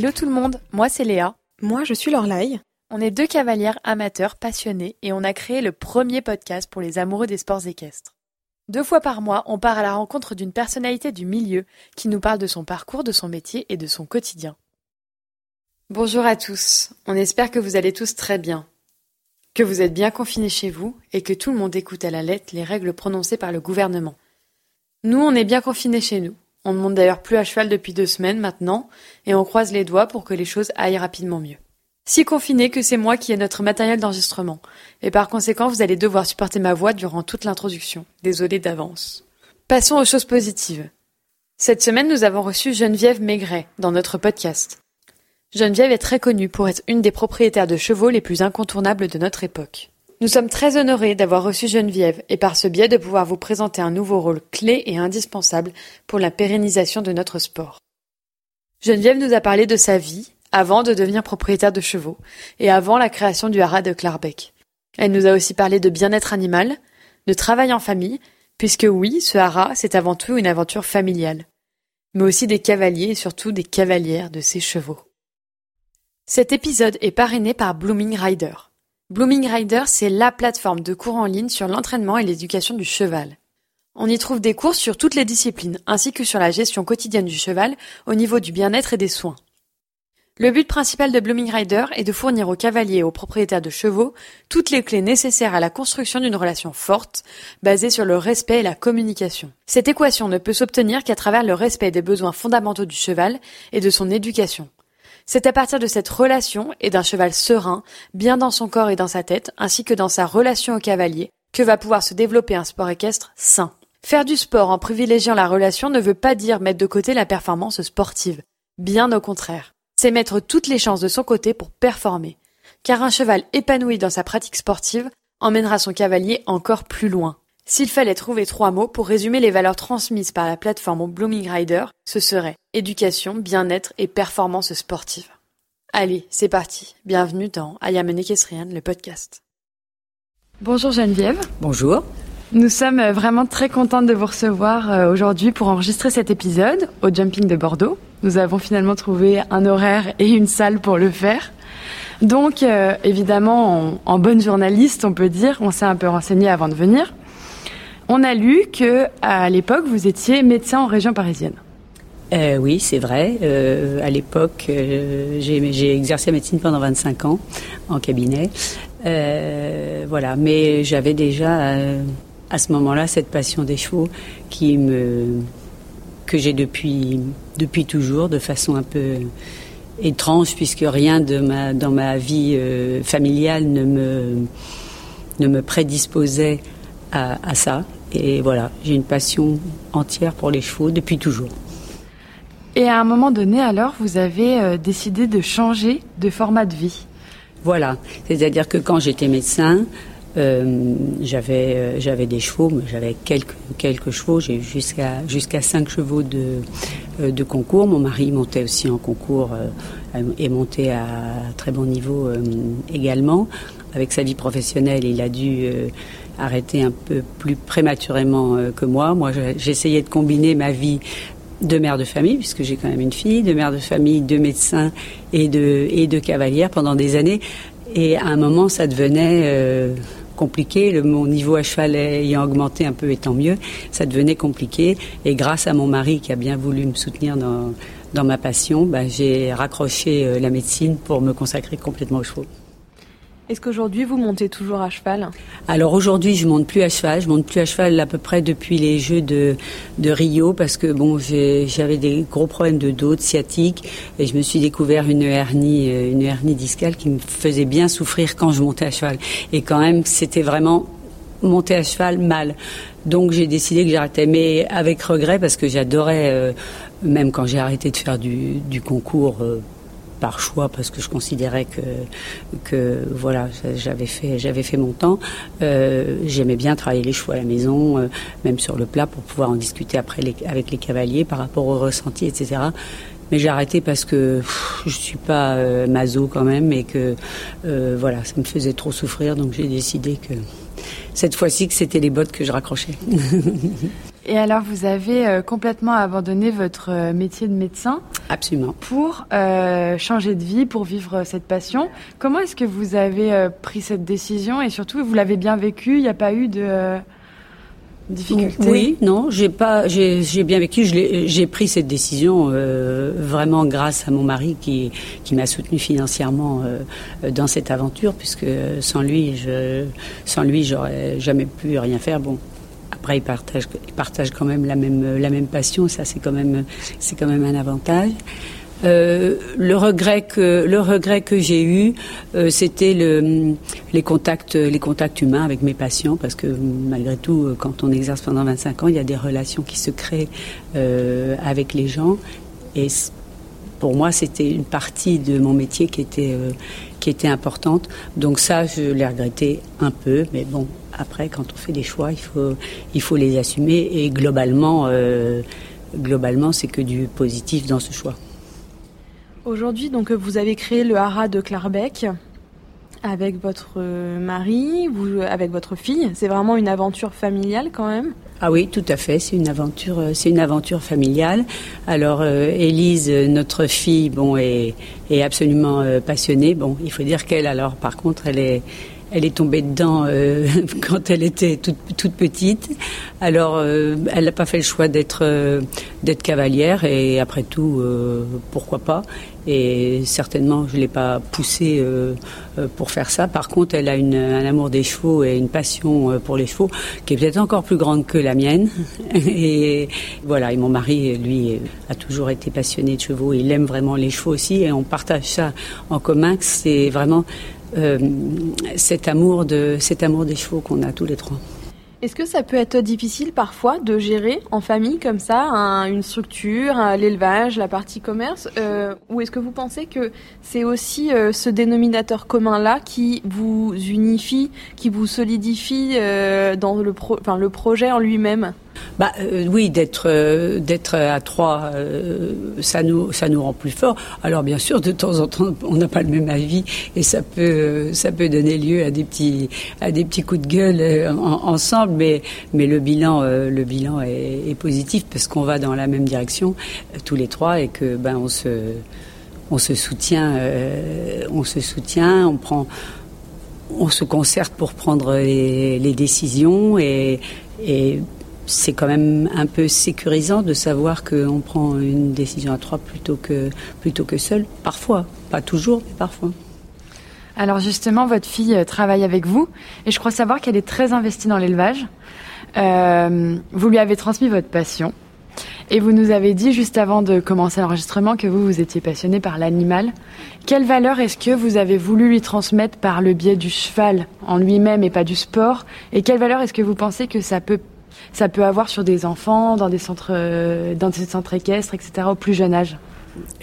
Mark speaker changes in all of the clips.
Speaker 1: Hello tout le monde, moi c'est Léa.
Speaker 2: Moi je suis Lorlaï.
Speaker 1: On est deux cavalières amateurs passionnés et on a créé le premier podcast pour les amoureux des sports équestres. Deux fois par mois, on part à la rencontre d'une personnalité du milieu qui nous parle de son parcours, de son métier et de son quotidien. Bonjour à tous, on espère que vous allez tous très bien, que vous êtes bien confinés chez vous et que tout le monde écoute à la lettre les règles prononcées par le gouvernement. Nous, on est bien confinés chez nous. On ne monte d'ailleurs plus à cheval depuis deux semaines maintenant et on croise les doigts pour que les choses aillent rapidement mieux. Si confiné que c'est moi qui ai notre matériel d'enregistrement et par conséquent vous allez devoir supporter ma voix durant toute l'introduction. Désolé d'avance. Passons aux choses positives. Cette semaine, nous avons reçu Geneviève Maigret dans notre podcast. Geneviève est très connue pour être une des propriétaires de chevaux les plus incontournables de notre époque. Nous sommes très honorés d'avoir reçu Geneviève et par ce biais de pouvoir vous présenter un nouveau rôle clé et indispensable pour la pérennisation de notre sport. Geneviève nous a parlé de sa vie avant de devenir propriétaire de chevaux et avant la création du haras de Clarbeck. Elle nous a aussi parlé de bien-être animal, de travail en famille, puisque oui, ce haras, c'est avant tout une aventure familiale, mais aussi des cavaliers et surtout des cavalières de ces chevaux. Cet épisode est parrainé par Blooming Rider. Blooming Rider, c'est la plateforme de cours en ligne sur l'entraînement et l'éducation du cheval. On y trouve des cours sur toutes les disciplines, ainsi que sur la gestion quotidienne du cheval au niveau du bien-être et des soins. Le but principal de Blooming Rider est de fournir aux cavaliers et aux propriétaires de chevaux toutes les clés nécessaires à la construction d'une relation forte, basée sur le respect et la communication. Cette équation ne peut s'obtenir qu'à travers le respect des besoins fondamentaux du cheval et de son éducation. C'est à partir de cette relation et d'un cheval serein, bien dans son corps et dans sa tête, ainsi que dans sa relation au cavalier, que va pouvoir se développer un sport équestre sain. Faire du sport en privilégiant la relation ne veut pas dire mettre de côté la performance sportive. Bien au contraire. C'est mettre toutes les chances de son côté pour performer. Car un cheval épanoui dans sa pratique sportive emmènera son cavalier encore plus loin. S'il fallait trouver trois mots pour résumer les valeurs transmises par la plateforme Blooming Rider, ce serait éducation, bien-être et performance sportive. Allez, c'est parti. Bienvenue dans I Am le podcast. Bonjour Geneviève.
Speaker 3: Bonjour.
Speaker 1: Nous sommes vraiment très contentes de vous recevoir euh, aujourd'hui pour enregistrer cet épisode au Jumping de Bordeaux. Nous avons finalement trouvé un horaire et une salle pour le faire. Donc, euh, évidemment, en, bonne journaliste, on peut dire, on s'est un peu renseigné avant de venir. On a lu que à l'époque vous étiez médecin en région parisienne.
Speaker 3: Euh, oui, c'est vrai. Euh, à l'époque, euh, j'ai exercé la médecine pendant 25 ans en cabinet. voilà, mais j'avais déjà à ce moment-là cette passion des chevaux que j'ai depuis toujours, de façon un peu étrange puisque rien dans ma vie familiale ne me prédisposait à ça. Et voilà, j'ai une passion entière pour les chevaux depuis toujours.
Speaker 1: Et à un moment donné, alors, vous avez euh, décidé de changer de format de vie.
Speaker 3: Voilà, c'est-à-dire que quand j'étais médecin, euh, j'avais euh, j'avais des chevaux, mais j'avais quelques quelques chevaux. J'ai eu jusqu'à jusqu'à cinq chevaux de de concours. Mon mari montait aussi en concours et montait à très bon niveau également. Avec sa vie professionnelle, il a dû arrêté un peu plus prématurément euh, que moi. Moi, j'essayais de combiner ma vie de mère de famille, puisque j'ai quand même une fille, de mère de famille, de médecin et de, et de cavalière pendant des années. Et à un moment, ça devenait euh, compliqué. Le, mon niveau à cheval ayant augmenté un peu étant mieux, ça devenait compliqué. Et grâce à mon mari qui a bien voulu me soutenir dans, dans ma passion, bah, j'ai raccroché euh, la médecine pour me consacrer complètement aux chevaux.
Speaker 1: Est-ce qu'aujourd'hui vous montez toujours à cheval?
Speaker 3: Alors aujourd'hui je monte plus à cheval, je monte plus à cheval à peu près depuis les Jeux de, Rio parce que bon j'avais des gros problèmes de dos, de sciatique et je me suis découvert une hernie, euh, une hernie discale qui me faisait bien souffrir quand je montais à cheval. Et quand même c'était vraiment monter à cheval mal. Donc j'ai décidé que j'arrêtais, mais avec regret parce que j'adorais, euh, même quand j'ai arrêté de faire du, du concours euh, par choix parce que je considérais que que voilà j'avais fait j'avais fait mon temps. Euh, j'aimais bien travailler les chevaux à la maison, euh, même sur le plat pour pouvoir en discuter après avec les cavaliers par rapport au ressenti, etc. Mais j'ai arrêté parce que je suis pas euh, maso quand même et que voilà ça me faisait trop souffrir donc j'ai décidé que cette fois-ci que c'était les bottes que je raccrochais.
Speaker 1: Et alors, vous avez euh, complètement abandonné votre euh, métier de médecin
Speaker 3: Absolument.
Speaker 1: Pour euh, changer de vie, pour vivre cette passion. Comment est-ce que vous avez pris cette décision et surtout, vous l'avez bien vécu? Il n'y a pas eu de difficultés
Speaker 3: Oui, non, j'ai pas, j'ai bien vécu. J'ai pris cette décision vraiment grâce à mon mari qui, qui m'a soutenu financièrement dans cette aventure, puisque sans lui, je, sans lui, j'aurais jamais pu rien faire. Bon, après, ils partagent, ils partagent quand même la même, la même passion. Ça, c'est quand même, c'est quand même un avantage. Euh, le regret que j'ai eu, euh, c'était le, les contacts humains avec mes patients parce que malgré tout, quand on exerce pendant 25 ans, il y a des relations qui se créent euh, avec les gens et pour moi, c'était une partie de mon métier qui était importante. Donc ça, je l'ai regretté un peu, mais bon, après, quand on fait des choix, il faut, les assumer. Et euh, globalement, c'est que du positif dans ce choix.
Speaker 1: Aujourd'hui, donc, vous avez créé le Hara de Clarbec avec votre mari, vous, avec votre fille. C'est vraiment une aventure familiale quand même?
Speaker 3: Ah oui, tout à fait. C'est une aventure, euh, familiale. Alors, euh, Élise, notre fille, bon, est, est absolument passionnée. Bon, il faut dire qu'elle, alors, par contre, elle est, elle est tombée dedans euh, quand elle était toute, toute petite. Alors, euh, elle n'a pas fait le choix d'être euh, d'être cavalière et après tout, pourquoi pas Et certainement, je l'ai pas poussée pour faire ça. Par contre, elle a une, un amour des chevaux et une passion pour les chevaux qui est peut-être encore plus grande que la mienne. Et voilà. Et mon mari, lui, a toujours été passionné de chevaux. Il aime vraiment les chevaux aussi, et on partage ça en commun. C'est vraiment euh, cet amour de cet amour des chevaux qu'on a tous les trois.
Speaker 1: Est-ce que ça peut être difficile parfois de gérer en famille comme ça une structure, l'élevage, la partie commerce euh, Ou est-ce que vous pensez que c'est aussi euh, ce dénominateur commun-là qui vous unifie, qui vous solidifie dans le, enfin, le projet en lui-même?
Speaker 3: Bah euh, oui, d'être euh, d'être à trois, euh, ça nous ça nous rend plus fort. Alors bien sûr, de temps en temps, on n'a pas le même avis et ça peut ça peut donner lieu à des petits à des petits coups de gueule ensemble, mais mais le bilan le bilan est, positif parce qu'on va dans la même direction tous les trois et que ben on se on se soutient on se soutient, on prend on se concerte pour prendre les, décisions et c'est quand même un peu sécurisant de savoir qu'on prend une décision à trois plutôt que, plutôt que seul. Parfois, pas toujours, mais parfois.
Speaker 1: Alors justement, votre fille euh, travaille avec vous et je crois savoir qu'elle est très investie dans l'élevage. Euh, vous lui avez transmis votre passion et vous nous avez dit juste avant de commencer l'enregistrement que vous, vous étiez passionné par l'animal. Quelle valeur est-ce que vous avez voulu lui transmettre par le biais du cheval en lui-même et pas du sport? Et quelle valeur est-ce que vous pensez que ça peut ça peut avoir sur des enfants, dans des centres, euh, dans des centres équestres, etc., au plus jeune âge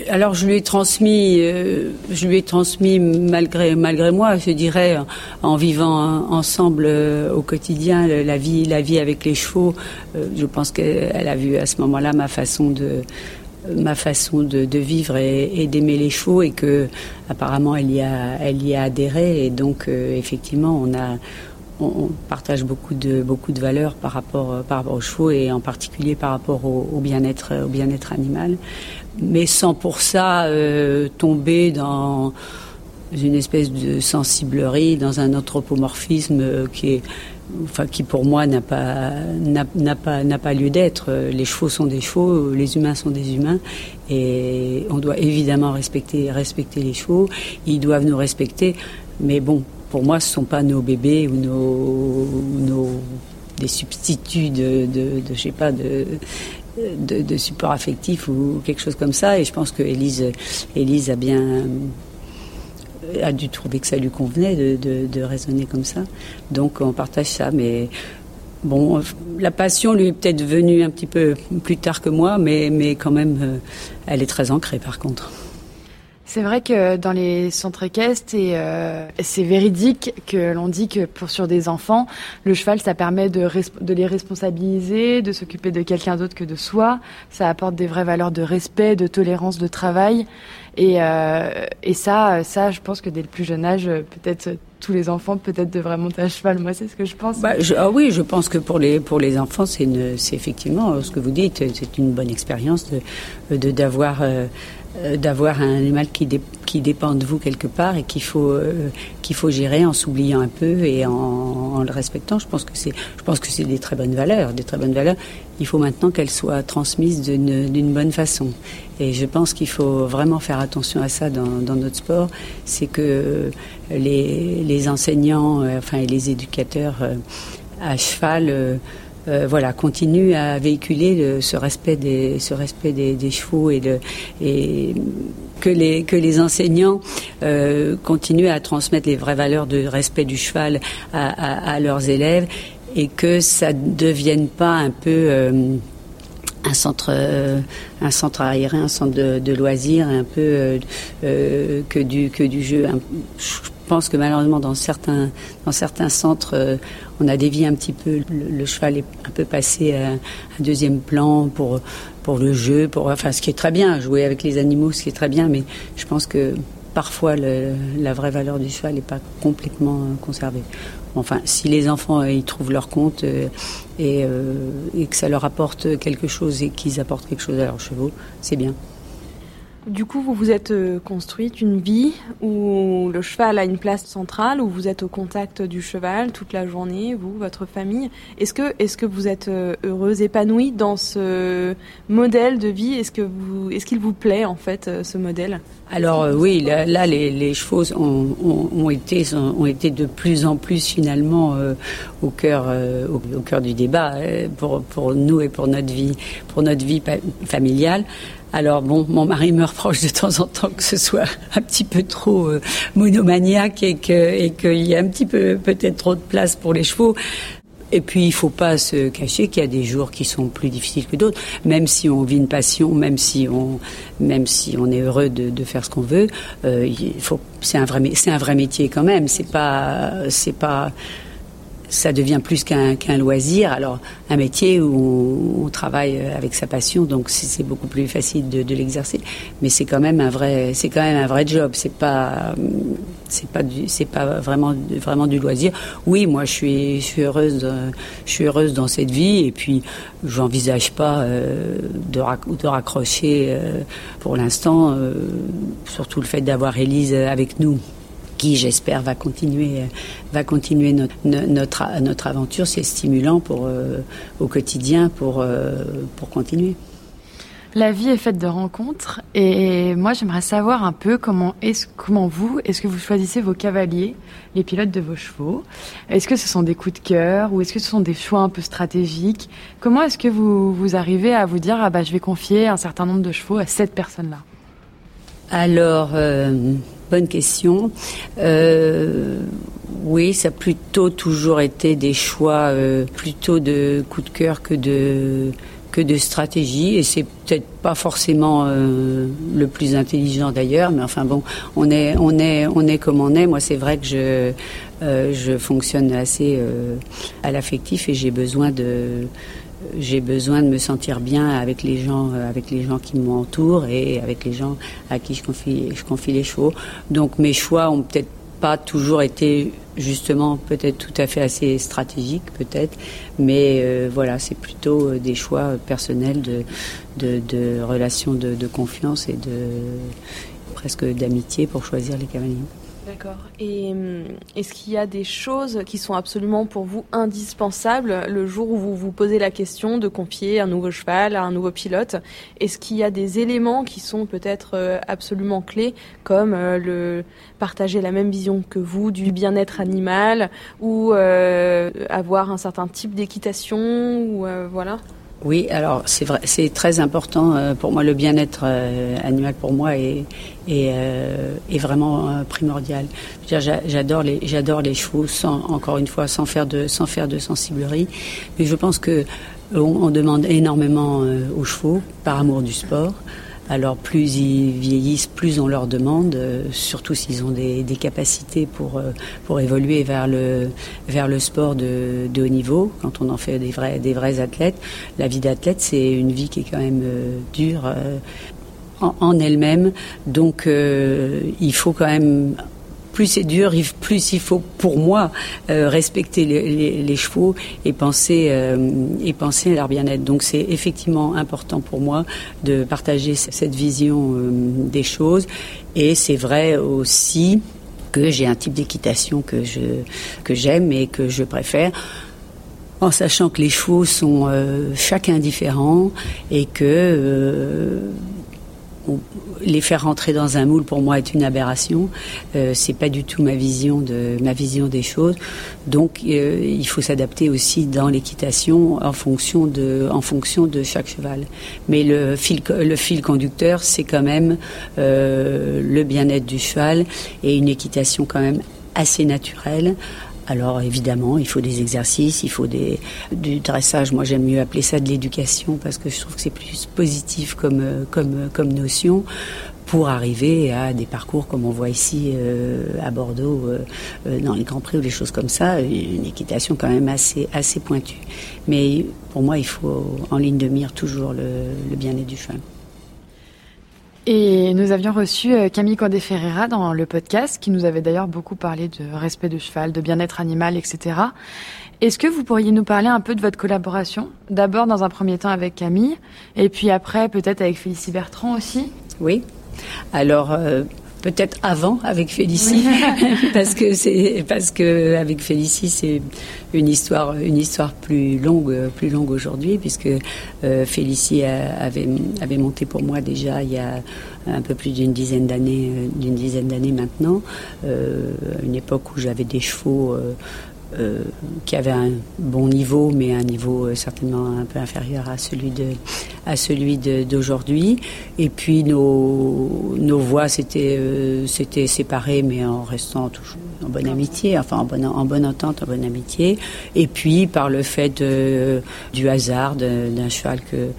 Speaker 3: alors je lui ai transmis, euh, je lui ai transmis malgré malgré moi, je dirais, en vivant ensemble euh, au quotidien la vie la vie avec les chevaux. je pense qu'elle a vu à ce moment-là ma façon de ma façon de, vivre et, d'aimer les chevaux et que apparemment elle y a elle y a adhéré et donc effectivement on a on, partage beaucoup de beaucoup de valeurs par rapport euh, par aux chevaux et en particulier par rapport au, bien-être au bien-être animal, mais sans pour ça euh, tomber dans une espèce de sensiblerie, dans un anthropomorphisme euh, qui est enfin qui pour moi n'a pas pas pas lieu d'être. Les chevaux sont des chevaux, les humains sont des humains, et on doit évidemment respecter respecter les chevaux. Ils doivent nous respecter, mais bon, pour moi, ce ne sont pas nos bébés ou nos, nos des substituts de, de, de je sais pas, de, de, support affectif ou quelque chose comme ça. Et je pense que Élise, Élise a bien a dû trouver que ça lui convenait de, de, de raisonner comme ça. Donc on partage ça, mais bon, la passion lui est peut-être venue un petit peu plus tard que moi, mais, mais quand même, euh, elle est très ancrée par contre.
Speaker 1: C'est vrai que dans les centres équestres, euh, c'est véridique que l'on dit que pour sur des enfants, le cheval, ça permet de, de les responsabiliser, de s'occuper de quelqu'un d'autre que de soi. Ça apporte des vraies valeurs de respect, de tolérance, de travail. Et, euh, et ça, ça, je pense que dès le plus jeune âge, peut-être tous les enfants peut-être devraient monter à cheval. Moi, c'est ce que je pense.
Speaker 3: Bah, ah oui, je pense que pour les pour les enfants, c'est effectivement ce que vous dites, c'est une bonne expérience de d'avoir euh, d'avoir un animal qui, qui dépend de vous quelque part et qu'il faut, euh, qu'il faut gérer en s'oubliant un peu et en, le respectant. Je pense que c'est, je pense que c'est des très bonnes valeurs, des très bonnes valeurs. Il faut maintenant qu'elles soient transmises d'une, bonne façon. Et je pense qu'il faut vraiment faire attention à ça dans, notre sport. C'est que les, les enseignants, enfin, et les éducateurs à cheval euh, voilà, continue à véhiculer ce respect des, ce respect des, chevaux et, que les enseignants euh, continuent à transmettre les vraies valeurs de respect du cheval à, leurs élèves et que ça ne devienne pas un peu euh, un centre, aérien, un centre de, loisirs, un peu que du jeu. Je pense que malheureusement dans certains centres on a dévié un petit peu. Le, cheval est un peu passé à un deuxième plan pour, pour le jeu, pour, enfin, ce qui est très bien, jouer avec les animaux, ce qui est très bien, mais je pense que parfois la vraie valeur du cheval n'est pas complètement conservée. Enfin, si les enfants y trouvent leur compte euh, euh, et que ça leur apporte quelque chose et qu'ils apportent quelque chose à leurs chevaux, c'est bien.
Speaker 1: Du coup, vous vous êtes euh, construite une vie où le cheval a une place centrale, où vous êtes au contact du cheval toute la journée, vous, votre famille. Est-ce que, est-ce que vous êtes euh, heureuse, épanouie dans ce modèle de vie? Est-ce que vous, est-ce qu'il vous plaît en fait euh, ce modèle?
Speaker 3: Alors oui, là, les, chevaux ont, été, ont été de plus en plus finalement au cœur, au, cœur du débat pour, pour nous et pour notre vie, pour notre vie familiale. Alors bon, mon mari me reproche de temps en temps que ce soit un petit peu trop euh, monomaniaque et qu'il y a un petit peu peut-être trop de place pour les chevaux. Et puis il faut pas se cacher qu'il y a des jours qui sont plus difficiles que d'autres. Même si on vit une passion, même si on, même si on est heureux de, faire ce qu'on veut, euh, il faut. C'est un vrai, c'est un vrai métier quand même. C'est pas, c'est pas ça devient plus qu'un loisir. Alors, un métier où on, travaille avec sa passion, donc c'est beaucoup plus facile de, l'exercer. Mais c'est quand même un vrai, c'est quand même un vrai job. C'est pas, c'est pas c'est pas vraiment, vraiment du loisir. Oui, moi, je suis, je suis heureuse, je suis heureuse dans cette vie. Et puis, j'envisage pas euh, de, raccrocher euh, pour l'instant. Euh, surtout le fait d'avoir Élise avec nous qui j'espère va continuer, va continuer notre, notre, notre aventure. C'est stimulant pour, euh, au quotidien pour, euh, pour continuer.
Speaker 1: La vie est faite de rencontres et moi j'aimerais savoir un peu comment, est comment vous, est-ce que vous choisissez vos cavaliers, les pilotes de vos chevaux? Est-ce que ce sont des coups de cœur ou est-ce que ce sont des choix un peu stratégiques? Comment est-ce que vous, vous arrivez à vous dire ah bah je vais confier un certain nombre de chevaux à cette personne-là?
Speaker 3: Alors, euh, Bonne question. Euh, oui, ça a plutôt toujours été des choix euh, plutôt de coup de cœur que de que de stratégie et c'est peut-être pas forcément euh, le plus intelligent d'ailleurs mais enfin bon on est on est on est comme on est moi c'est vrai que je je fonctionne assez à l'affectif et j'ai besoin de j'ai besoin de me sentir bien avec les gens, euh, avec les gens qui m'entourent et avec les gens à qui je confie, les chevaux. Donc mes choix ont peut-être pas toujours été justement peut-être tout à fait assez stratégiques peut-être, mais euh, voilà, c'est plutôt euh, des choix personnels de relations de, de, confiance et de presque d'amitié pour choisir les cavaliers.
Speaker 1: D'accord. Et hum, est-ce qu'il y a des choses qui sont absolument pour vous indispensables le jour où vous vous posez la question de confier un nouveau cheval à un nouveau pilote? Est-ce qu'il y a des éléments qui sont peut-être euh, absolument clés, comme euh, partager la même vision que vous du bien-être animal ou euh, avoir un certain type d'équitation ou voilà?
Speaker 3: Oui, alors c'est vrai, c'est très important euh, pour moi. Le bien-être euh, animal pour moi est, est, euh, est vraiment primordial. J'adore les, j'adore les chevaux, sans, encore une fois, sans faire de, sans faire de sensiblerie. Mais je pense que on, demande énormément aux chevaux par amour du sport. Alors plus ils vieillissent, plus on leur demande, euh, surtout s'ils ont des, capacités pour, euh, pour évoluer vers le, vers le sport de, de, haut niveau, quand on en fait des vrais, des vrais athlètes. La vie d'athlète, c'est une vie qui est quand même dure en, elle-même. Donc il faut quand même plus c'est dur, plus il faut pour moi euh, respecter les, chevaux et penser euh, et penser à leur bien-être. Donc c'est effectivement important pour moi de partager cette vision euh, des choses et c'est vrai aussi que j'ai un type d'équitation que que j'aime et que je préfère en sachant que les chevaux sont chacun différents et que les faire rentrer dans un moule pour moi est une aberration. Euh, c'est pas du tout ma vision de ma vision des choses. Donc euh, il faut s'adapter aussi dans l'équitation en fonction de en fonction de chaque cheval. Mais le fil le fil conducteur c'est quand même euh, le bien-être du cheval et une équitation quand même assez naturelle alors évidemment, il faut des exercices, il faut des, du dressage. Moi, j'aime mieux appeler ça de l'éducation parce que je trouve que c'est plus positif comme, comme, comme notion pour arriver à des parcours comme on voit ici euh, à Bordeaux, euh, euh, dans les Grands Prix ou des choses comme ça, une équitation quand même assez, assez pointue. Mais pour moi, il faut en ligne de mire toujours le bien-être du cheval.
Speaker 1: Et nous avions reçu euh, Camille Condé Ferreira dans le podcast, qui nous avait d'ailleurs beaucoup parlé de respect de cheval, de bien-être animal, etc. Est-ce que vous pourriez nous parler un peu de votre collaboration D'abord dans un premier temps avec Camille, et puis après peut-être avec Félicie Bertrand aussi?
Speaker 3: Oui. Alors, euh, peut-être avant avec Félicie parce que c'est parce que avec Félicie c'est une histoire une histoire plus longue plus longue aujourd'hui puisque euh, Félicie avait avait monté pour moi déjà il y a un peu plus d'une dizaine d'années euh, d'une dizaine d'années maintenant euh, une époque où j'avais des chevaux euh, qui avait un bon niveau, mais un niveau euh, certainement un peu inférieur à celui de à celui d'aujourd'hui. Et puis nos nos voix s'étaient euh, séparées, mais en restant toujours en bonne amitié, enfin en bonne en bonne entente, en bonne amitié. Et puis par le fait du hasard d'un cheval que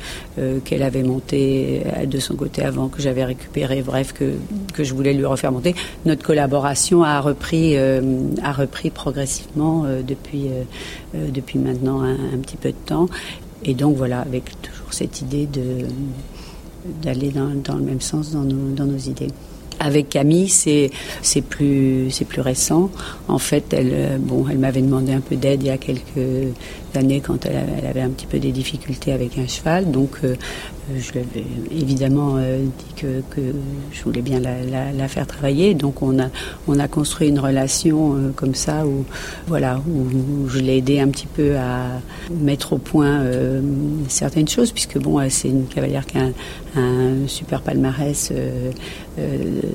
Speaker 3: qu'elle avait monté de son côté avant, que j'avais récupéré, bref que que je voulais lui refaire monter, notre collaboration a repris a repris progressivement euh, depuis, euh, euh, depuis maintenant un, petit peu de temps. Et donc voilà, avec toujours cette idée d'aller dans, dans, le même sens dans nos, dans nos idées. Avec Camille, c'est c'est plus c'est plus récent. En fait, elle bon, elle m'avait demandé un peu d'aide il y a quelques années quand elle, avait un petit peu des difficultés avec un cheval. Donc, euh, je lui avais évidemment euh, dit que, je voulais bien la, faire travailler. Donc on a, on a construit une relation euh, comme ça où, voilà, où, je l'ai aidé un petit peu à mettre au point certaines choses, puisque bon, c'est une cavalière qui a un, super palmarès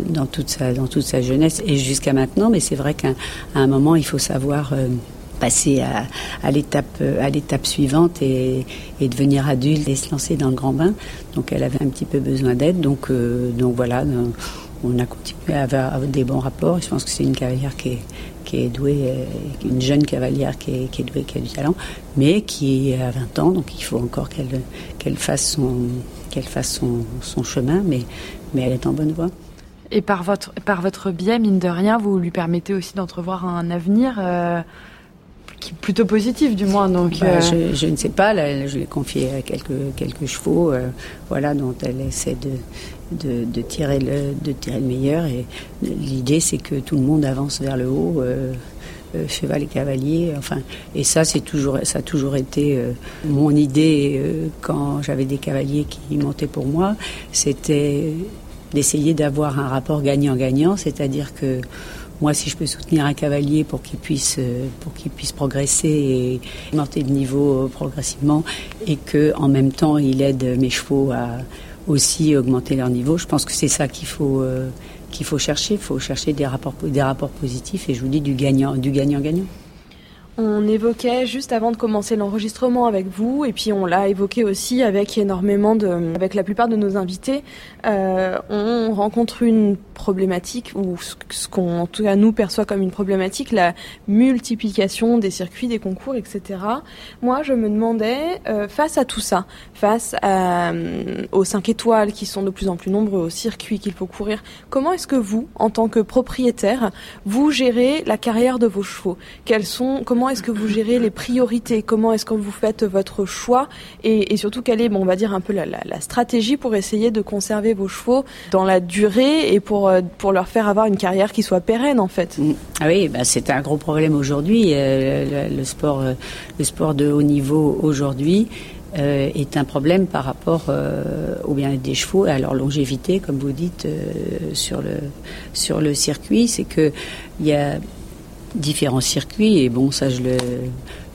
Speaker 3: dans toute sa jeunesse et jusqu'à maintenant. Mais c'est vrai qu'à un moment, il faut savoir passer à, à l'étape l'étape suivante et, devenir adulte et se lancer dans le grand bain. Donc elle avait un petit peu besoin d'aide. Donc euh, donc voilà, on a continué à avoir des bons rapports. Je pense que c'est une cavalière qui est, qui est douée, euh, une jeune cavalière qui est, qui est douée, qui a du talent, mais qui a 20 ans, donc il faut encore qu'elle qu'elle fasse son qu'elle fasse son, chemin, mais mais elle est en bonne voie.
Speaker 1: Et par votre, par votre biais, mine de rien, vous lui permettez aussi d'entrevoir un avenir euh, plutôt positif du moins. Donc,
Speaker 3: bah, euh, je, ne sais pas, je l'ai confié à quelques, quelques chevaux euh, voilà, dont elle essaie de, de, tirer le, de tirer le meilleur. Et l'idée, c'est que tout le monde avance vers le haut. Euh, cheval et cavalier, enfin, et ça, c'est toujours, ça a toujours été mon idée quand j'avais des cavaliers qui montaient pour moi, c'était d'essayer d'avoir un rapport gagnant-gagnant, c'est-à-dire que moi, si je peux soutenir un cavalier pour qu'il puisse, euh, pour qu'il puisse progresser et monter de niveau euh, progressivement, et que en même temps, il aide mes chevaux à aussi augmenter leur niveau, je pense que c'est ça qu'il faut euh, qu'il faut chercher. Il faut chercher des rapports, des rapports positifs et je vous dis du gagnant, du gagnant-gagnant.
Speaker 2: On évoquait juste avant de commencer l'enregistrement avec vous, et puis on l'a évoqué aussi avec énormément de, avec la plupart de nos invités. Euh, on rencontre une problématique ou ce qu'on en tout cas nous perçoit comme une problématique, la multiplication des circuits, des concours, etc. Moi, je me demandais euh, face à tout ça, face euh, aux 5 étoiles qui sont de plus en plus nombreux, aux circuits qu'il faut courir, comment est-ce que vous, en tant que propriétaire, vous gérez la carrière de vos chevaux? Quels sont, comment est-ce que vous gérez les priorités? Comment est-ce que vous faites votre choix? Et, surtout, quelle est, bon, on va dire, un peu la, stratégie pour essayer de conserver vos chevaux dans la durée et pour, euh, pour leur faire avoir une carrière qui soit pérenne, en fait? Mm.
Speaker 3: ah Oui, bah, c'est un gros problème aujourd'hui. Euh, le, sport, euh, le sport de haut niveau aujourd'hui. est un problème par rapport au bien-être des chevaux et à leur longévité, comme vous dites, sur, le, sur le circuit. C'est que il y a différents circuits et bon ça je le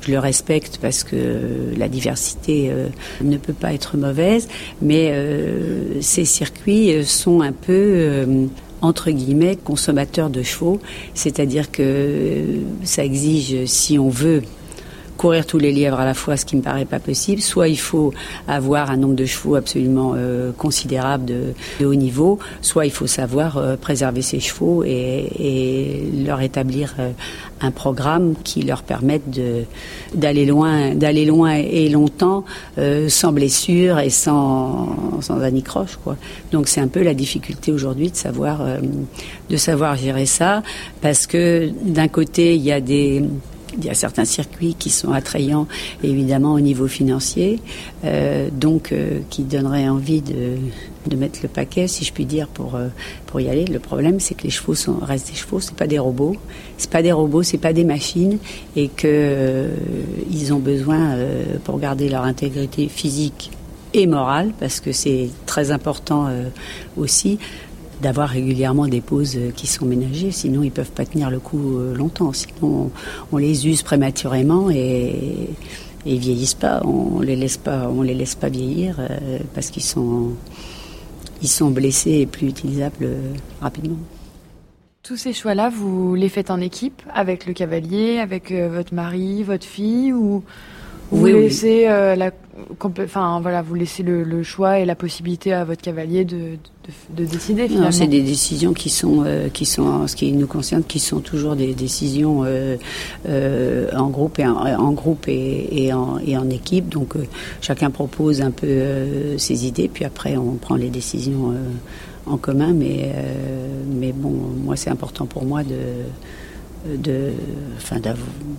Speaker 3: je le respecte parce que la diversité euh, ne peut pas être mauvaise. Mais euh, ces circuits sont un peu euh, entre guillemets consommateurs de chevaux. C'est-à-dire que ça exige si on veut courir tous les lièvres à la fois, ce qui me paraît pas possible. Soit il faut avoir un nombre de chevaux absolument euh, considérable de, haut niveau, soit il faut savoir euh, préserver ses chevaux et, leur établir euh, un programme qui leur permette d'aller loin, d'aller loin et longtemps sans blessure et sans sans anicroche quoi. Donc c'est un peu la difficulté aujourd'hui de savoir de savoir gérer ça parce que d'un côté il y a des il y a certains circuits qui sont attrayants, évidemment, au niveau financier, euh, donc euh, qui donneraient envie de, de, mettre le paquet, si je puis dire, pour, euh, pour y aller. Le problème, c'est que les chevaux sont, restent des chevaux, c'est pas des robots. C'est pas des robots, c'est pas des machines, et que ils ont besoin, pour garder leur intégrité physique et morale, parce que c'est très important aussi, d'avoir régulièrement des pauses euh, qui sont ménagées, sinon ils peuvent pas tenir le coup euh, longtemps. Sinon, on, les use prématurément et, et ils vieillissent pas. On les laisse pas, on les laisse pas vieillir euh, parce qu'ils sont, ils sont blessés et plus utilisables rapidement.
Speaker 1: Tous ces choix-là, vous les faites en équipe avec le cavalier, avec votre mari, votre fille, vous laissez la enfin voilà, vous laissez le, choix et la possibilité à votre cavalier de, de, décider finalement.
Speaker 3: C'est des décisions qui sont, euh, qui sont, en ce qui nous concerne, qui sont toujours des décisions euh, euh, en groupe et en, groupe et, et, en, et en équipe. Donc chacun propose un peu ses idées, puis après on prend les décisions en commun. Mais, mais bon, moi c'est important pour moi de de, enfin,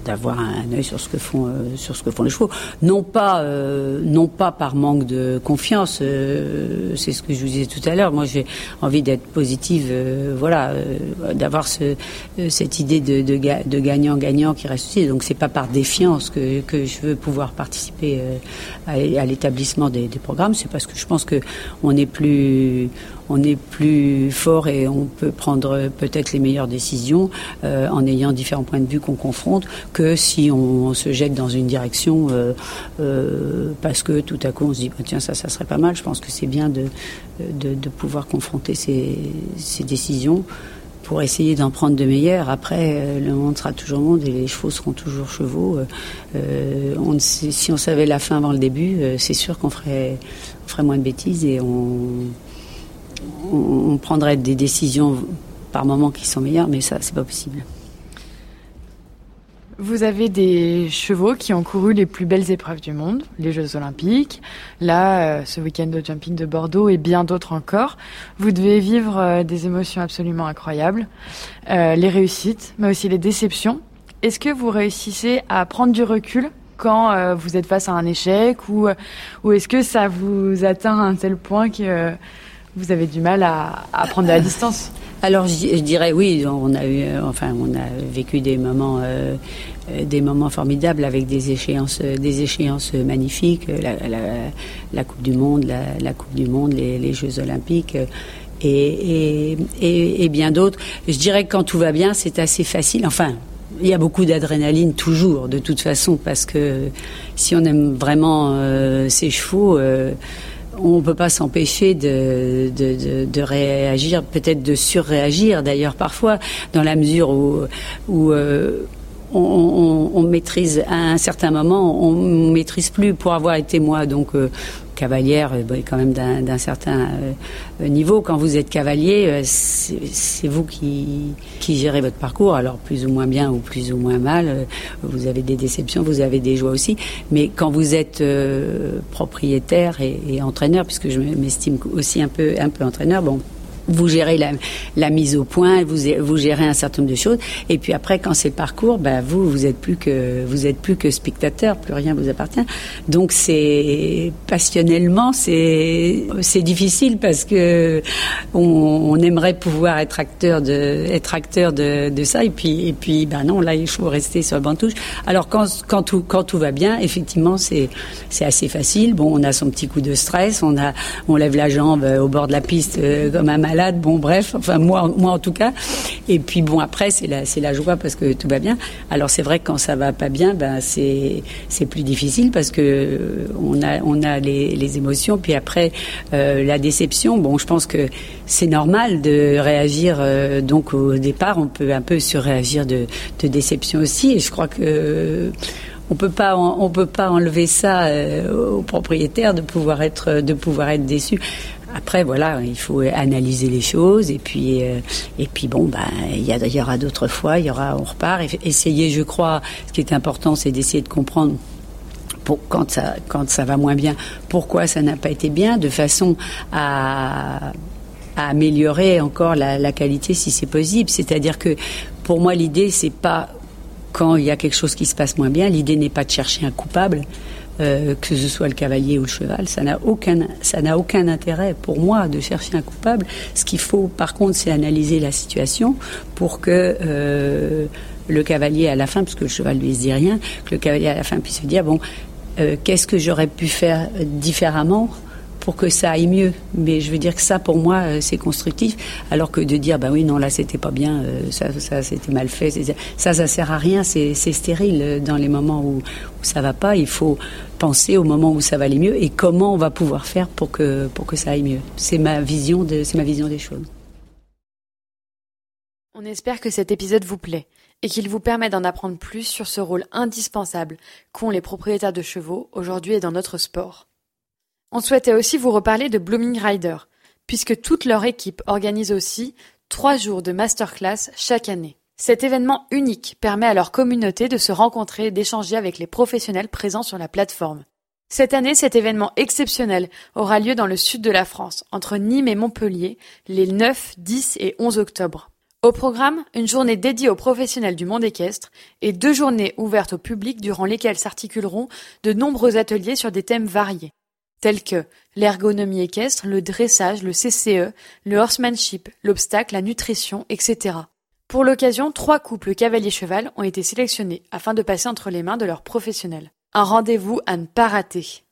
Speaker 3: d'avoir un œil sur ce que font, euh, sur ce que font les chevaux. Non pas, euh, non pas par manque de confiance. Euh, c'est ce que je vous disais tout à l'heure. Moi, j'ai envie d'être positive. voilà, d'avoir ce, cette idée de, de, gagnant-gagnant qui reste aussi. Donc, c'est pas par défiance que, que je veux pouvoir participer à, l'établissement des, des, programmes. C'est parce que je pense que on est plus on est plus fort et on peut prendre peut-être les meilleures décisions euh, en ayant différents points de vue qu'on confronte que si on, se jette dans une direction euh, euh, parce que tout à coup on se dit bah, tiens ça ça serait pas mal. Je pense que c'est bien de, de, pouvoir confronter ces, ces décisions pour essayer d'en prendre de meilleures. Après, le monde sera toujours monde et les chevaux seront toujours chevaux. si on savait la fin avant le début, c'est sûr qu'on ferait, ferait moins de bêtises et on, on, prendrait des décisions par moments qui sont meilleures, mais ça, c'est pas possible.
Speaker 1: Vous avez des chevaux qui ont couru les plus belles épreuves du monde, les Jeux Olympiques, là, euh, ce week-end de jumping de Bordeaux et bien d'autres encore. Vous devez vivre euh, des émotions absolument incroyables, euh, les réussites, mais aussi les déceptions. Est-ce que vous réussissez à prendre du recul quand vous êtes face à un échec ou, ou est-ce que ça vous atteint à un tel point que vous avez du mal à, prendre de la distance
Speaker 3: alors je, dirais oui, on a eu, euh, enfin on a vécu des moments, euh, euh, des moments formidables avec des échéances, des échéances magnifiques, la, Coupe du Monde, la, Coupe du Monde, les, Jeux Olympiques. Et, bien d'autres. Je dirais que quand tout va bien, c'est assez facile. Enfin, il y a beaucoup d'adrénaline toujours, de toute façon, parce que si on aime vraiment ses chevaux, on ne peut pas s'empêcher de, réagir, peut-être de surréagir d'ailleurs parfois, dans la mesure où, euh, on, maîtrise à un certain moment, on maîtrise plus. Pour avoir été moi donc euh, cavalière, euh, quand même d'un certain euh, niveau. Quand vous êtes cavalier, c'est vous qui, gérez votre parcours. Alors plus ou moins bien ou plus ou moins mal. Vous avez des déceptions, vous avez des joies aussi. Mais quand vous êtes propriétaire et, et, entraîneur, puisque je m'estime aussi un peu un peu entraîneur, bon vous gérez la, la, mise au point, vous, gérez un certain nombre de choses. Et puis après, quand c'est le parcours, ben vous, vous êtes plus que vous êtes plus que spectateur, plus rien vous appartient. Donc c'est passionnellement, c'est c'est difficile parce que on, aimerait pouvoir être acteur de être acteur de, ça. Et puis et puis ben non, là il faut rester sur le banc touche. Alors quand quand tout quand tout va bien, effectivement c'est c'est assez facile. Bon, on a son petit coup de stress, on a on lève la jambe au bord de la piste euh, comme un malade bon bref, enfin moi, moi en tout cas. Et puis bon après c'est la, c'est la joie parce que tout va bien. Alors c'est vrai que quand ça va pas bien, ben c'est, c'est plus difficile parce que euh, on a, on a les, les émotions. Puis après euh, la déception, bon je pense que c'est normal de réagir. Euh, donc au départ on peut un peu surréagir de, de déception aussi. Et je crois que on peut pas on peut pas enlever ça aux propriétaires de pouvoir être de pouvoir être déçu après, voilà, il faut analyser les choses et puis euh, et puis bon, ben il y, aura d'autres fois, il y aura, on repart. essayer, je crois, ce qui est important, c'est d'essayer de comprendre quand ça quand ça va moins bien, pourquoi ça n'a pas été bien, de façon à, à améliorer encore la, la qualité si c'est possible. C'est-à-dire que pour moi, l'idée c'est pas quand il y a quelque chose qui se passe moins bien, l'idée n'est pas de chercher un coupable. Euh, que ce soit le cavalier ou le cheval, ça n'a aucun, ça n'a aucun intérêt pour moi de chercher un coupable. Ce qu'il faut, par contre, c'est analyser la situation pour que euh, le cavalier à la fin, parce que le cheval lui se dit rien, que le cavalier à la fin puisse se dire bon, euh, qu'est-ce que j'aurais pu faire différemment pour que ça aille mieux. Mais je veux dire que ça, pour moi, euh, c'est constructif. Alors que de dire, bah oui, non, là, c'était pas bien, euh, ça, ça c'était mal fait. Ça, ça sert à rien. C'est stérile dans les moments où, ça va pas. Il faut penser au moment où ça va aller mieux et comment on va pouvoir faire pour que, pour que ça aille mieux. C'est ma vision de, c'est ma vision des choses.
Speaker 1: On espère que cet épisode vous plaît et qu'il vous permet d'en apprendre plus sur ce rôle indispensable qu'ont les propriétaires de chevaux aujourd'hui et dans notre sport. On souhaitait aussi vous reparler de Blooming Rider, puisque toute leur équipe organise aussi trois jours de masterclass chaque année. Cet événement unique permet à leur communauté de se rencontrer et d'échanger avec les professionnels présents sur la plateforme. Cette année, cet événement exceptionnel aura lieu dans le sud de la France, entre Nîmes et Montpellier, les 9, 10 et 11 octobre. Au programme, une journée dédiée aux professionnels du monde équestre et deux journées ouvertes au public durant lesquelles s'articuleront de nombreux ateliers sur des thèmes variés tels que l'ergonomie équestre, le dressage, le CCE, le horsemanship, l'obstacle, la nutrition, etc. Pour l'occasion, trois couples cavalier-cheval ont été sélectionnés afin de passer entre les mains de leurs professionnels. Un rendez-vous à ne pas rater.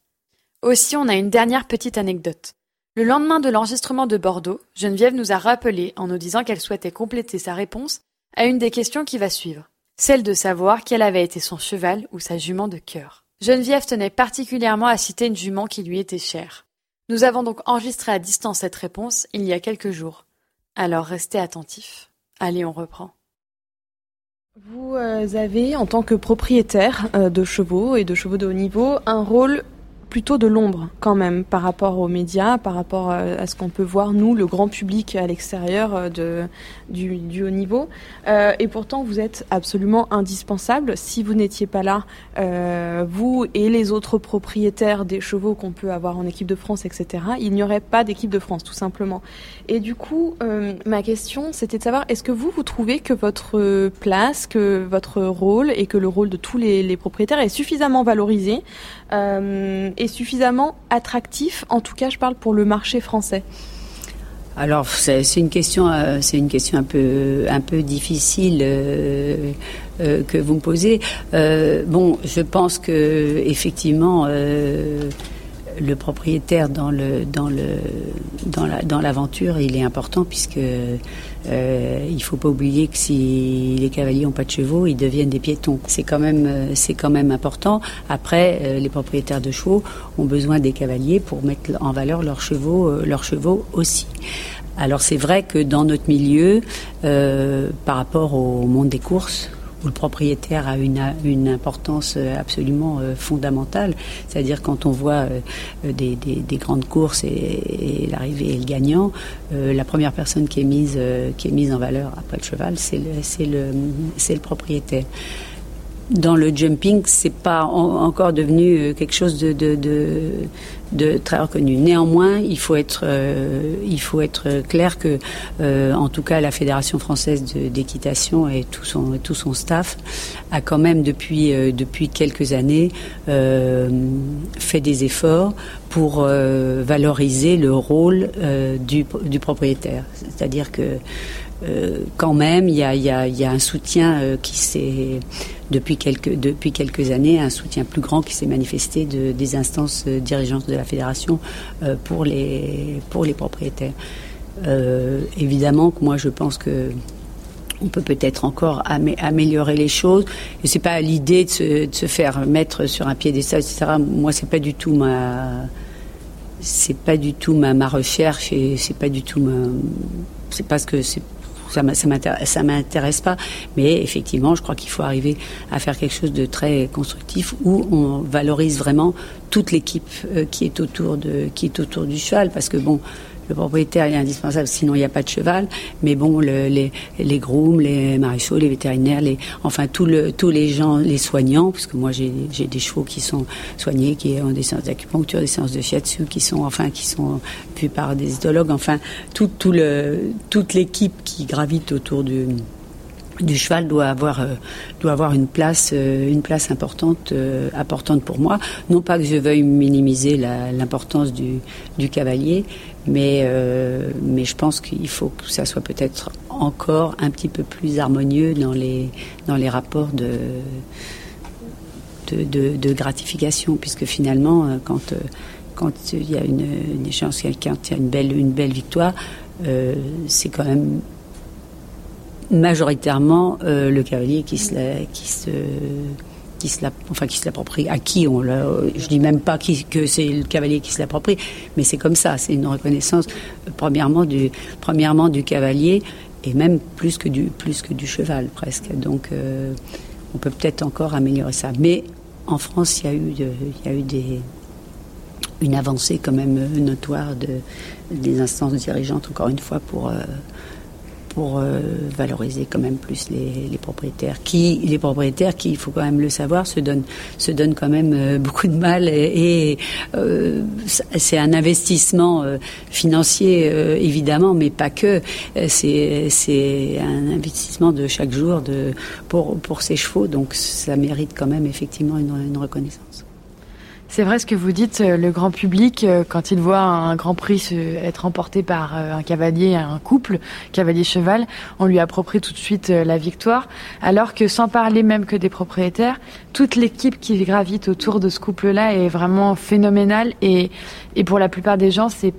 Speaker 1: Aussi, on a une dernière petite anecdote. Le lendemain de l'enregistrement de Bordeaux, Geneviève nous a rappelé en nous disant qu'elle souhaitait compléter sa réponse à une des questions qui va suivre, celle de savoir quel avait été son cheval ou sa jument de cœur. Geneviève tenait particulièrement à citer une jument qui lui était chère. Nous avons donc enregistré à distance cette réponse il y a quelques jours. Alors restez attentifs. Allez, on reprend.
Speaker 2: Vous euh, avez, en tant que propriétaire euh, de chevaux et de chevaux de haut niveau, un rôle plutôt de l'ombre quand même par rapport aux médias, par rapport à ce qu'on peut voir nous, le grand public à l'extérieur euh, du, du, haut niveau. Euh, et pourtant, vous êtes absolument indispensable. Si vous n'étiez pas là, euh, vous et les autres propriétaires des chevaux qu'on peut avoir en équipe de France, etc., il n'y aurait pas d'équipe de France, tout simplement. Et du coup, euh, ma question, c'était de savoir, est-ce que vous, vous trouvez que votre place, que votre rôle et que le rôle de tous les, les propriétaires est suffisamment valorisé euh, est suffisamment attractif En tout cas, je parle pour le marché français.
Speaker 3: Alors c'est une question, euh, c'est une question un peu un peu difficile euh, que vous me posez. bon, je pense que effectivement le propriétaire dans le dans le dans la dans l'aventure il est important puisque euh, il faut pas oublier que si les cavaliers ont pas de chevaux ils deviennent des piétons. C'est quand même euh, c'est quand même important. Après euh, les propriétaires de chevaux ont besoin des cavaliers pour mettre en valeur leurs chevaux leurs chevaux aussi. Alors c'est vrai que dans notre milieu par rapport au monde des courses où le propriétaire a une, une importance absolument fondamentale. C'est-à-dire quand on voit des, des, grandes courses et, l'arrivée et le gagnant, la première personne qui est mise, qui est mise en valeur après le cheval, c'est le, le, le propriétaire dans le jumping, c'est pas encore devenu euh, quelque chose de, de, de, très reconnu. Néanmoins, il faut être, euh, il faut être clair que, euh, en tout cas, la Fédération française d'équitation et tout son, tout son staff a quand même depuis, depuis quelques années fait des efforts pour valoriser le rôle du, du propriétaire. C'est-à-dire que euh, quand même, il y a, un soutien euh, qui s'est, depuis quelques, années, un soutien plus grand qui s'est manifesté de, des instances euh, dirigeantes de la fédération pour, les, propriétaires. évidemment que moi, je pense que on peut peut-être encore améliorer les choses. Et c'est pas l'idée de se, faire mettre sur un piédestal, etc. Moi, c'est pas du tout ma, pas du tout ma, recherche et c'est pas du tout ma, c'est parce que c'est ça m'intéresse pas. Mais effectivement, je crois qu'il faut arriver à faire quelque chose de très constructif où on valorise vraiment toute l'équipe euh, qui est autour qui est autour du cheval, parce que bon, le propriétaire est indispensable, sinon il n'y a pas de cheval. Mais bon, le, les, les grooms, les maréchaux, les vétérinaires, les, enfin tous le, tous les gens, les soignants, parce que moi j'ai des chevaux qui sont soignés, qui ont des séances d'acupuncture, des séances de shiatsu, qui sont enfin qui sont vus par des histologues, enfin tout, tout le, toute l'équipe qui gravite autour du du cheval doit avoir euh, doit avoir une place euh, une place importante euh, importante pour moi. Non pas que je veuille minimiser l'importance du, du cavalier mais mais je pense qu'il faut que ça soit peut-être encore un petit peu plus harmonieux dans les dans les rapports de de, de, gratification puisque finalement quand quand il y a une, une échéance quelqu'un il y une belle une belle victoire c'est quand même majoritairement euh, le cavalier qui se, qui se qui se enfin qui se l'approprie à qui on l'a je dis même pas qui, que c'est le cavalier qui se l'approprie mais c'est comme ça c'est une reconnaissance euh, premièrement du premièrement du cavalier et même plus que du plus que du cheval presque. Donc euh, on peut peut-être encore améliorer ça. Mais en France il y a eu il y a eu des une avancée quand même notoire de des instances dirigeantes encore une fois pour pour euh, valoriser quand même plus les, les, propriétaires. Qui, les propriétaires qui, il faut quand même le savoir, se donnent, se donnent quand même euh, beaucoup de mal et, euh, c'est un investissement financier évidemment, mais pas que. C'est, c'est un investissement de chaque jour de, pour, pour ces chevaux, donc ça mérite quand même effectivement une, une reconnaissance.
Speaker 1: C'est vrai ce que vous dites, euh, le grand public, euh, quand il voit un grand prix être remporté par euh, un cavalier, un couple, cavalier-cheval, on lui approprie tout de suite la victoire, alors que sans parler même que des propriétaires, toute l'équipe qui gravite autour de ce couple-là est vraiment phénoménale et, et pour la plupart des gens, c'est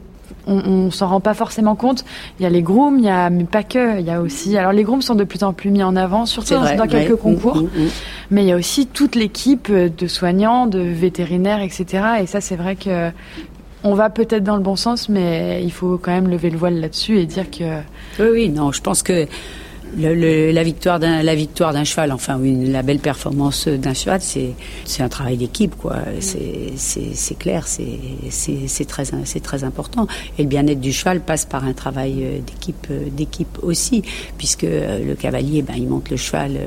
Speaker 1: on, on s'en rend pas forcément compte. Il y a les grooms, il y a mais pas que. Il y a aussi. Alors les grooms sont de plus en plus mis en avant, surtout dans, quelques concours. Mm, mm, mm. Mais il y a aussi toute l'équipe de soignants, de vétérinaires, etc. Et ça, c'est vrai que on va peut-être dans le bon sens, mais il faut quand même lever le voile là-dessus et dire que.
Speaker 3: Oui, oui, non. Je pense que le, la victoire d'un la victoire d'un cheval, enfin une, la belle performance d'un cheval, c'est c'est un travail d'équipe quoi. C'est c'est clair, c'est c'est très c'est très important. Et le bien-être du cheval passe par un travail euh, d'équipe euh, d'équipe aussi, puisque euh, le cavalier, ben il monte le cheval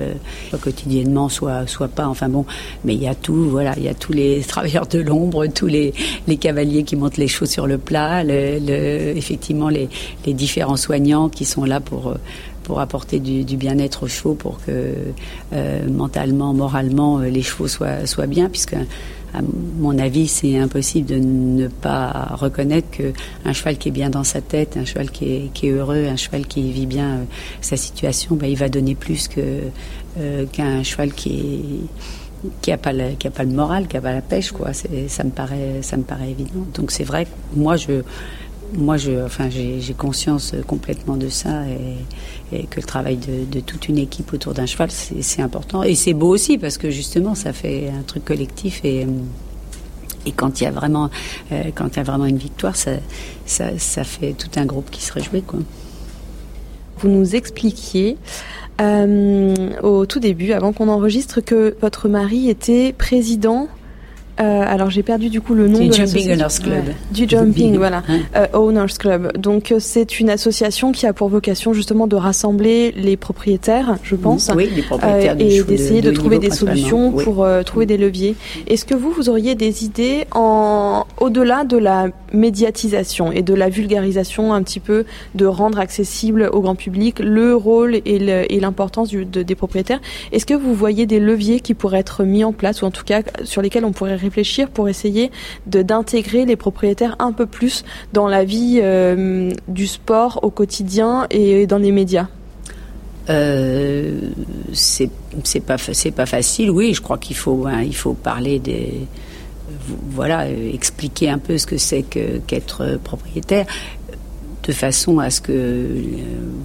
Speaker 3: soit quotidiennement, soit soit pas. Enfin bon, mais il y a tout, voilà, il y a tous les travailleurs de l'ombre, tous les les cavaliers qui montent les chevaux sur le plat, le, le, effectivement les les différents soignants qui sont là pour pour apporter du, bien-être aux chevaux, pour que euh, mentalement, moralement, euh, les chevaux soient, soient bien, puisque à mon avis, c'est impossible de ne pas reconnaître que un cheval qui est bien dans sa tête, un cheval qui est, heureux, un cheval qui vit bien euh, sa situation, ben, il va donner plus que qu'un cheval qui est qui a pas le, qui a pas le moral, qui a pas la pêche, quoi. Ça me paraît, ça me paraît évident. Donc c'est vrai moi je moi, je, enfin, j'ai conscience complètement de ça et, que le travail de, toute une équipe autour d'un cheval, c'est important. Et c'est beau aussi parce que justement, ça fait un truc collectif et, et quand il y a vraiment, euh, quand il y a vraiment une victoire, ça, fait tout un groupe qui se réjouit.
Speaker 2: Vous nous expliquiez au tout début, avant qu'on enregistre, que votre mari était président euh, alors j'ai perdu du coup le nom
Speaker 3: du Jumping Owners Club.
Speaker 2: Du Jumping, voilà, euh, Owners Club. Donc euh, c'est une association qui a pour vocation justement de rassembler les propriétaires, je pense,
Speaker 3: oui, les propriétaires
Speaker 2: et d'essayer de, trouver des solutions pour trouver des leviers. Est-ce que vous, vous auriez des idées en au-delà de la médiatisation et de la vulgarisation un petit peu, de rendre accessible au grand public le rôle et l'importance des propriétaires? Est-ce que vous voyez des leviers qui pourraient être mis en place ou en tout cas sur lesquels on pourrait réfléchir pour essayer d'intégrer les propriétaires un peu plus dans la vie euh, du sport au quotidien et dans les médias.
Speaker 3: Euh, c'est pas c'est pas facile oui je crois qu'il faut hein, il faut parler des voilà expliquer un peu ce que c'est qu'être propriétaire de façon à ce que euh,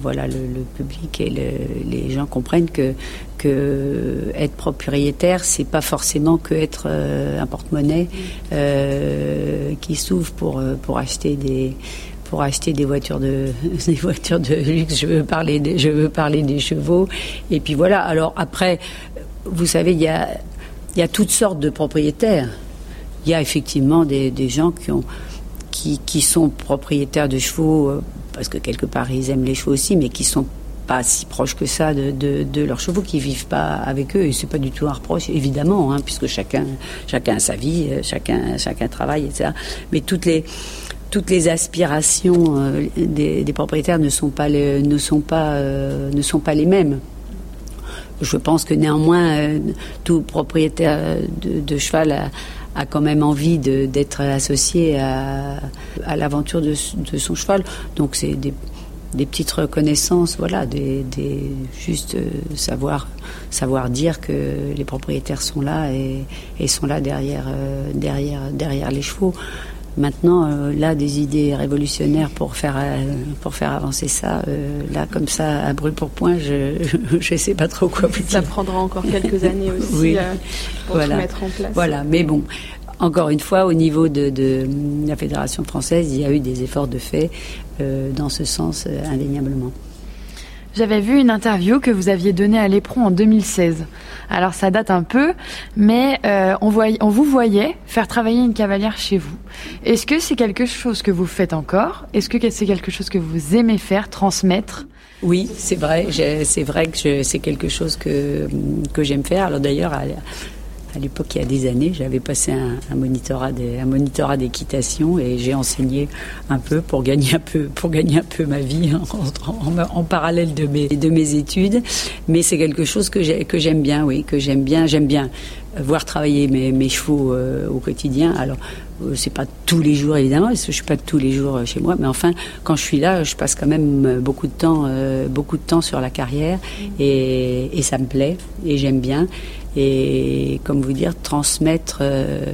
Speaker 3: voilà le, public et les gens comprennent que que être propriétaire c'est pas forcément que être euh, un porte-monnaie euh, qui s'ouvre pour pour acheter des pour acheter des voitures de des voitures de luxe. Je veux parler des, je veux parler des chevaux. Et puis voilà. Alors après vous savez il y a il y a toutes sortes de propriétaires. Il y a effectivement des, des gens qui ont qui, sont propriétaires de chevaux, euh, parce que quelque part ils aiment les chevaux aussi, mais qui sont pas si proches que ça de, leurs chevaux, qui vivent pas avec eux. Et c'est pas du tout un reproche, évidemment, hein, puisque chacun, chacun a sa vie, euh, chacun, chacun travaille, etc. Mais toutes les, toutes les aspirations euh, des, propriétaires ne sont pas les, ne sont pas, ne sont pas les mêmes. Je pense que néanmoins, tout propriétaire de, cheval a quand même envie d'être associé à, l'aventure de, son cheval. Donc c'est des, des, petites reconnaissances, voilà, des, des juste euh, savoir, savoir dire que les propriétaires sont là et, sont là derrière, euh, les chevaux. Maintenant, euh, là, des idées révolutionnaires pour faire pour faire avancer ça, là, comme ça, à brûle pour point, je je sais pas trop quoi vous dire.
Speaker 2: Ça prendra encore quelques années aussi pour
Speaker 3: voilà.
Speaker 2: mettre en place.
Speaker 3: Voilà, mais bon, encore une fois, au niveau de, la Fédération française, il y a eu des efforts de fait euh, dans ce sens, euh, indéniablement.
Speaker 1: J'avais vu une interview que vous aviez donnée à l'éperon en 2016. Alors ça date un peu, mais euh, on, on vous voyait faire travailler une cavalière chez vous. Est-ce que c'est quelque chose que vous faites encore? Est-ce que c'est quelque chose que vous aimez faire, transmettre?
Speaker 3: Oui, c'est vrai. C'est vrai que c'est quelque chose que, que j'aime faire. Alors d'ailleurs, à l'époque, il y a des années, j'avais passé un, un monitorat d'équitation et j'ai enseigné un peu pour gagner un peu, pour gagner un peu ma vie en, parallèle de mes, de mes études. Mais c'est quelque chose que j'aime bien, oui, que j'aime bien. J'aime bien voir travailler mes, chevaux euh, au quotidien. Alors, euh, c'est pas tous les jours évidemment, parce que je suis pas tous les jours euh, chez moi, mais enfin, quand je suis là, je passe quand même beaucoup de temps, beaucoup de temps sur la carrière, et ça me plaît, et j'aime bien et, comme vous dire, transmettre euh,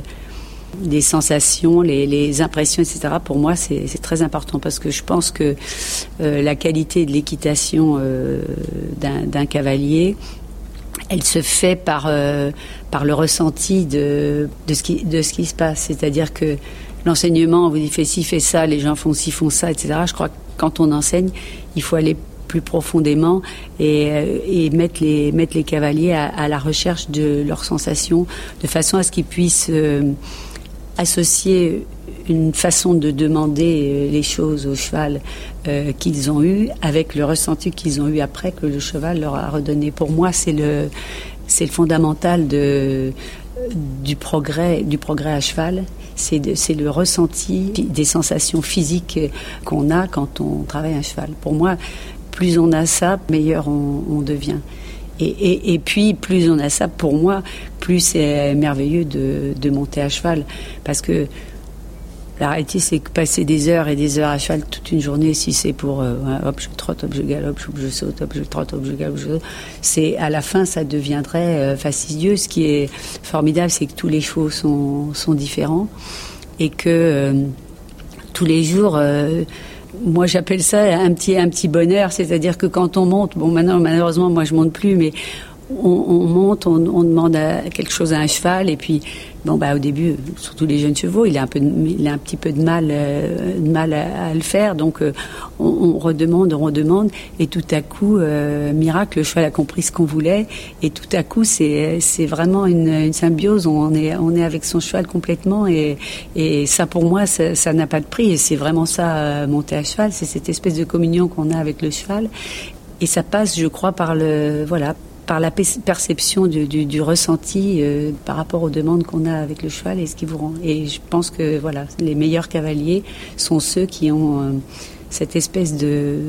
Speaker 3: des sensations, les, impressions, etc. Pour moi, c'est très important parce que je pense que euh, la qualité de l'équitation euh, d'un cavalier, elle se fait par, par le ressenti de, de, ce qui, se passe. C'est-à-dire que l'enseignement, on vous dit fais ci, fais ça, les gens font ci, font ça, etc. Je crois que quand on enseigne, il faut aller plus profondément et, euh, et, mettre, les, mettre les cavaliers à, la recherche de leurs sensations, de façon à ce qu'ils puissent euh, associer une façon de demander euh, les choses au cheval qu'ils ont eu avec le ressenti qu'ils ont eu après que le cheval leur a redonné. Pour moi, c'est le c'est le fondamental de du progrès du progrès à cheval. C'est le ressenti des sensations physiques qu'on a quand on travaille un cheval. Pour moi, plus on a ça, meilleur on, devient. Et, puis, plus on a ça, pour moi, plus c'est merveilleux de, monter à cheval. Parce que la réalité, c'est que passer des heures et des heures à cheval toute une journée, si c'est pour euh, hop, je trotte, hop, je galope, hop, je saute, hop, je trotte, hop, je galope, je saute, c'est à la fin, ça deviendrait euh, fastidieux. Ce qui est formidable, c'est que tous les chevaux sont, sont différents et que euh, tous les jours, moi j'appelle ça un petit un petit bonheur, c'est-à-dire que quand on monte, bon maintenant malheureusement moi je monte plus, mais on, monte, on, demande quelque chose à un cheval, et puis bon bah au début, surtout les jeunes chevaux, il a un peu, il a un petit peu de mal, euh, mal à, le faire, donc euh, on, redemande, on redemande, et tout à coup, euh, miracle, le cheval a compris ce qu'on voulait, et tout à coup, c'est c'est vraiment une, symbiose, on est on est avec son cheval complètement, et et ça pour moi, ça n'a pas de prix, et c'est vraiment ça monter à cheval, c'est cette espèce de communion qu'on a avec le cheval, et ça passe, je crois, par le voilà par la perception du, ressenti euh, par rapport aux demandes qu'on a avec le cheval et ce qui vous rend. Et je pense que voilà, les meilleurs cavaliers sont ceux qui ont euh, cette espèce de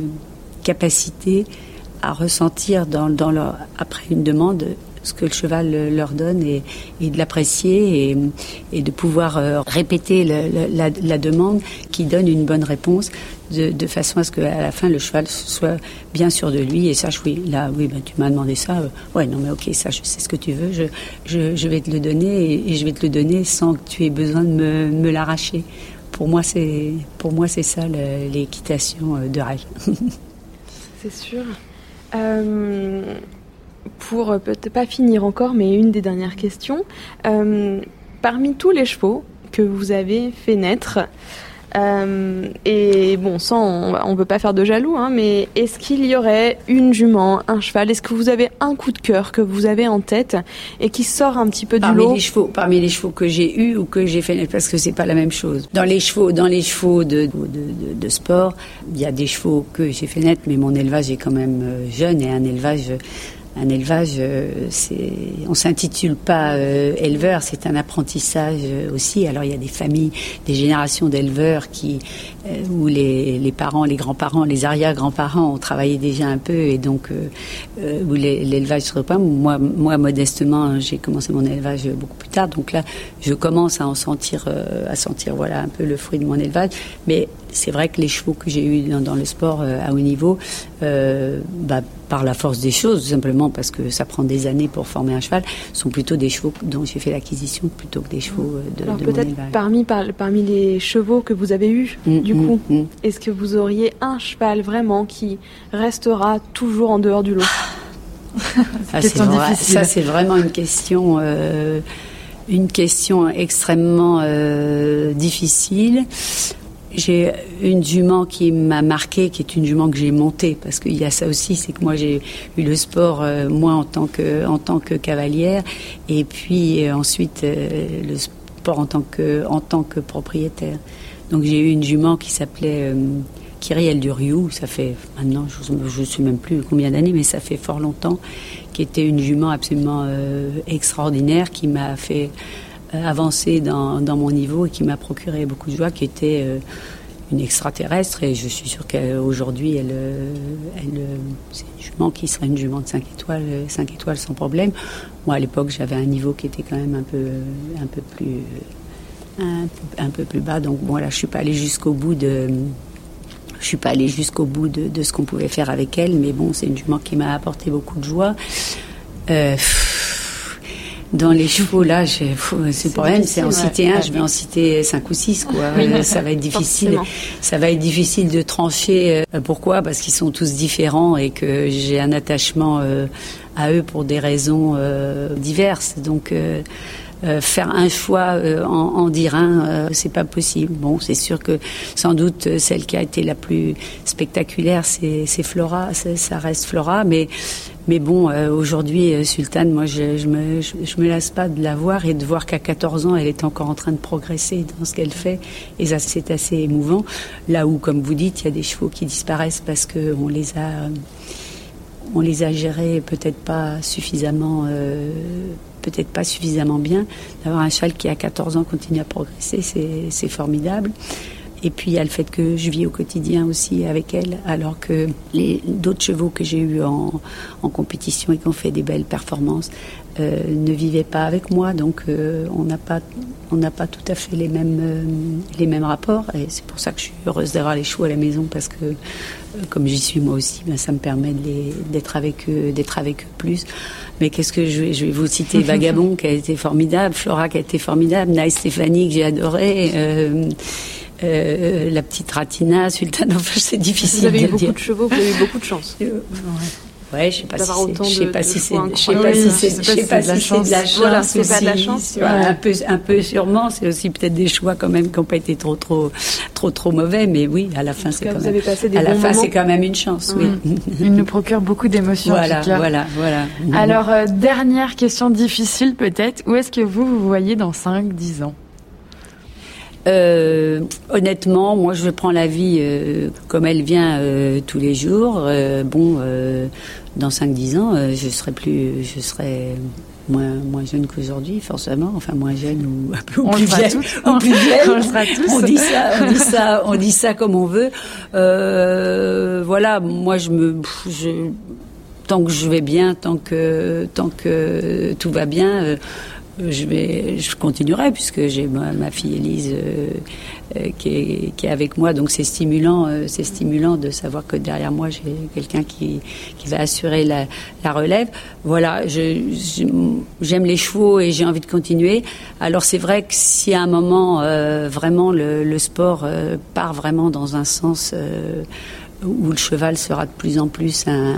Speaker 3: capacité à ressentir dans, dans leur, après une demande ce que le cheval leur donne et, de l'apprécier et, de pouvoir euh, répéter la, demande qui donne une bonne réponse de, façon à ce qu'à la fin le cheval soit bien sûr de lui et sache oui là oui ben, tu m'as demandé ça euh, ouais non mais ok ça je sais ce que tu veux je, je, vais te le donner et, je vais te le donner sans que tu aies besoin de me, me l'arracher. Pour moi c'est ça l'équitation euh, de rêve
Speaker 2: c'est sûr. Euh, pour euh, peut-être pas finir encore, mais une des dernières questions. Euh, parmi tous les chevaux que vous avez fait naître, euh, et bon, sans, on ne peut pas faire de jaloux, hein, mais est-ce qu'il y aurait une jument, un cheval? Est-ce que vous avez un coup de cœur que vous avez en tête et qui sort un petit peu
Speaker 3: du
Speaker 2: lot?
Speaker 3: les chevaux, Parmi les chevaux que j'ai eus ou que j'ai fait naître, parce que c'est pas la même chose. Dans les chevaux, dans les chevaux de, de, de sport, il y a des chevaux que j'ai fait naître, mais mon élevage est quand même jeune et un élevage un élevage, euh, on s'intitule pas euh, éleveur, c'est un apprentissage euh, aussi. Alors il y a des familles, des générations d'éleveurs qui, où les, les, parents, les grands-parents, les arrière-grands-parents ont travaillé déjà un peu et donc où l'élevage se reprend. Moi, moi modestement, j'ai commencé mon élevage beaucoup plus tard, donc là, je commence à en sentir, à sentir voilà un peu le fruit de mon élevage. Mais c'est vrai que les chevaux que j'ai eus dans, le sport à haut niveau, bah, par la force des choses, tout simplement parce que ça prend des années pour former un cheval, sont plutôt des chevaux dont j'ai fait l'acquisition plutôt que des chevaux euh, de, Alors
Speaker 2: peut-être parmi, parmi les chevaux que vous avez eus, mm, du mm, coup, mm. est-ce que vous auriez un cheval vraiment qui restera toujours en dehors du lot?
Speaker 3: Ah, Ça, c'est vraiment une question... Euh, une question extrêmement euh, difficile. J'ai une jument qui m'a marqué, qui est une jument que j'ai montée, parce qu'il y a ça aussi, c'est que moi j'ai eu le sport, euh, moi en tant que en tant que cavalière, et puis euh, ensuite euh, le sport en tant que en tant que propriétaire. Donc j'ai eu une jument qui s'appelait Kyrielle Duriou, ça fait maintenant, je ne sais même plus combien d'années, mais ça fait fort longtemps, qui était une jument absolument extraordinaire, qui m'a fait euh, avancé dans, mon niveau et qui m'a procuré beaucoup de joie, qui était euh, une extraterrestre. Et je suis sûre qu'aujourd'hui, elle, euh, elle, c'est une jument qui serait une jument de 5 étoiles, 5 étoiles sans problème. Moi, à l'époque, j'avais un niveau qui était quand même un peu, un peu plus, un, peu plus bas. Donc, bon, là, je suis pas allée jusqu'au bout de. Je suis pas allée jusqu'au bout de, ce qu'on pouvait faire avec elle, mais bon, c'est une jument qui m'a apporté beaucoup de joie. Dans les chevaux, là, c'est le problème, c'est en citer un, je vais en citer cinq ou six, quoi. Euh, ça va être difficile. Ça va être difficile de trancher. Euh, pourquoi? Parce qu'ils sont tous différents et que j'ai un attachement euh, à eux pour des raisons diverses. Donc. faire un choix en, en, dire un, c'est pas possible. Bon, c'est sûr que sans doute celle qui a été la plus spectaculaire, c'est Flora, ça reste Flora, mais mais bon, euh, aujourd'hui, euh, Sultane, moi, je, je, me, je, me lasse pas de la voir et de voir qu'à 14 ans, elle est encore en train de progresser dans ce qu'elle fait. Et ça, c'est assez émouvant. Là où, comme vous dites, il y a des chevaux qui disparaissent parce qu'on les a, on les a gérés peut-être pas suffisamment, euh, peut-être pas suffisamment bien. D'avoir un cheval qui, à 14 ans, continue à progresser, c'est formidable. Et puis il y a le fait que je vis au quotidien aussi avec elle, alors que les d'autres chevaux que j'ai eus en, en, compétition et qui ont fait des belles performances euh, ne vivaient pas avec moi, donc euh, on n'a pas on n'a pas tout à fait les mêmes euh, les mêmes rapports. Et c'est pour ça que je suis heureuse d'avoir les chevaux à la maison parce que comme j'y suis moi aussi, ben, ça me permet d'être avec eux, d'être avec eux plus. Mais qu'est-ce que je vais, je vais vous citer Vagabond qui a été formidable, Flora qui a été formidable, Naï Stéphanie que j'ai adoré. Euh, la petite Ratina, Sultane, enfin c'est difficile.
Speaker 2: Vous avez
Speaker 3: eu
Speaker 2: beaucoup de chevaux, vous avez eu beaucoup de chance.
Speaker 3: Ouais, je sais pas si
Speaker 2: c'est,
Speaker 3: je sais pas
Speaker 2: si
Speaker 3: c'est,
Speaker 2: je sais pas
Speaker 3: si c'est, je sais pas si c'est de la chance.
Speaker 2: Voilà, c'est pas de la chance.
Speaker 3: Un peu, un peu sûrement. C'est aussi peut-être des choix quand même qui n'ont pas été trop, trop, trop, trop mauvais. Mais oui, à la fin, c'est quand même.
Speaker 2: à
Speaker 3: la
Speaker 2: fin,
Speaker 3: c'est quand même une chance. Oui.
Speaker 1: Mm. Il nous procure beaucoup d'émotions.
Speaker 3: Voilà, voilà, voilà.
Speaker 1: Alors, euh, dernière question difficile peut-être. Où est-ce que vous vous voyez dans 5, 10 ans?
Speaker 3: Euh, honnêtement, moi, je prends la vie euh, comme elle vient euh, tous les jours. Euh, bon, dans 5-10 ans, je serai plus, je serai moins moins jeune qu'aujourd'hui, forcément. Enfin, moins jeune ou un peu
Speaker 1: on
Speaker 3: plus vieille.
Speaker 1: On,
Speaker 3: plus
Speaker 1: on, sera tous.
Speaker 3: on dit ça, on dit ça, on dit ça comme on veut. voilà, moi, je me, je, tant que je vais bien, tant que tant que tout va bien je vais, je continuerai puisque j'ai ma, fille Élise euh, euh, qui, est, qui, est, avec moi, donc c'est stimulant, euh, c'est stimulant de savoir que derrière moi j'ai quelqu'un qui, qui va assurer la, la relève. Voilà, j'aime les chevaux et j'ai envie de continuer. Alors c'est vrai que si à un moment vraiment le, le sport part vraiment dans un sens où le cheval sera de plus en plus un,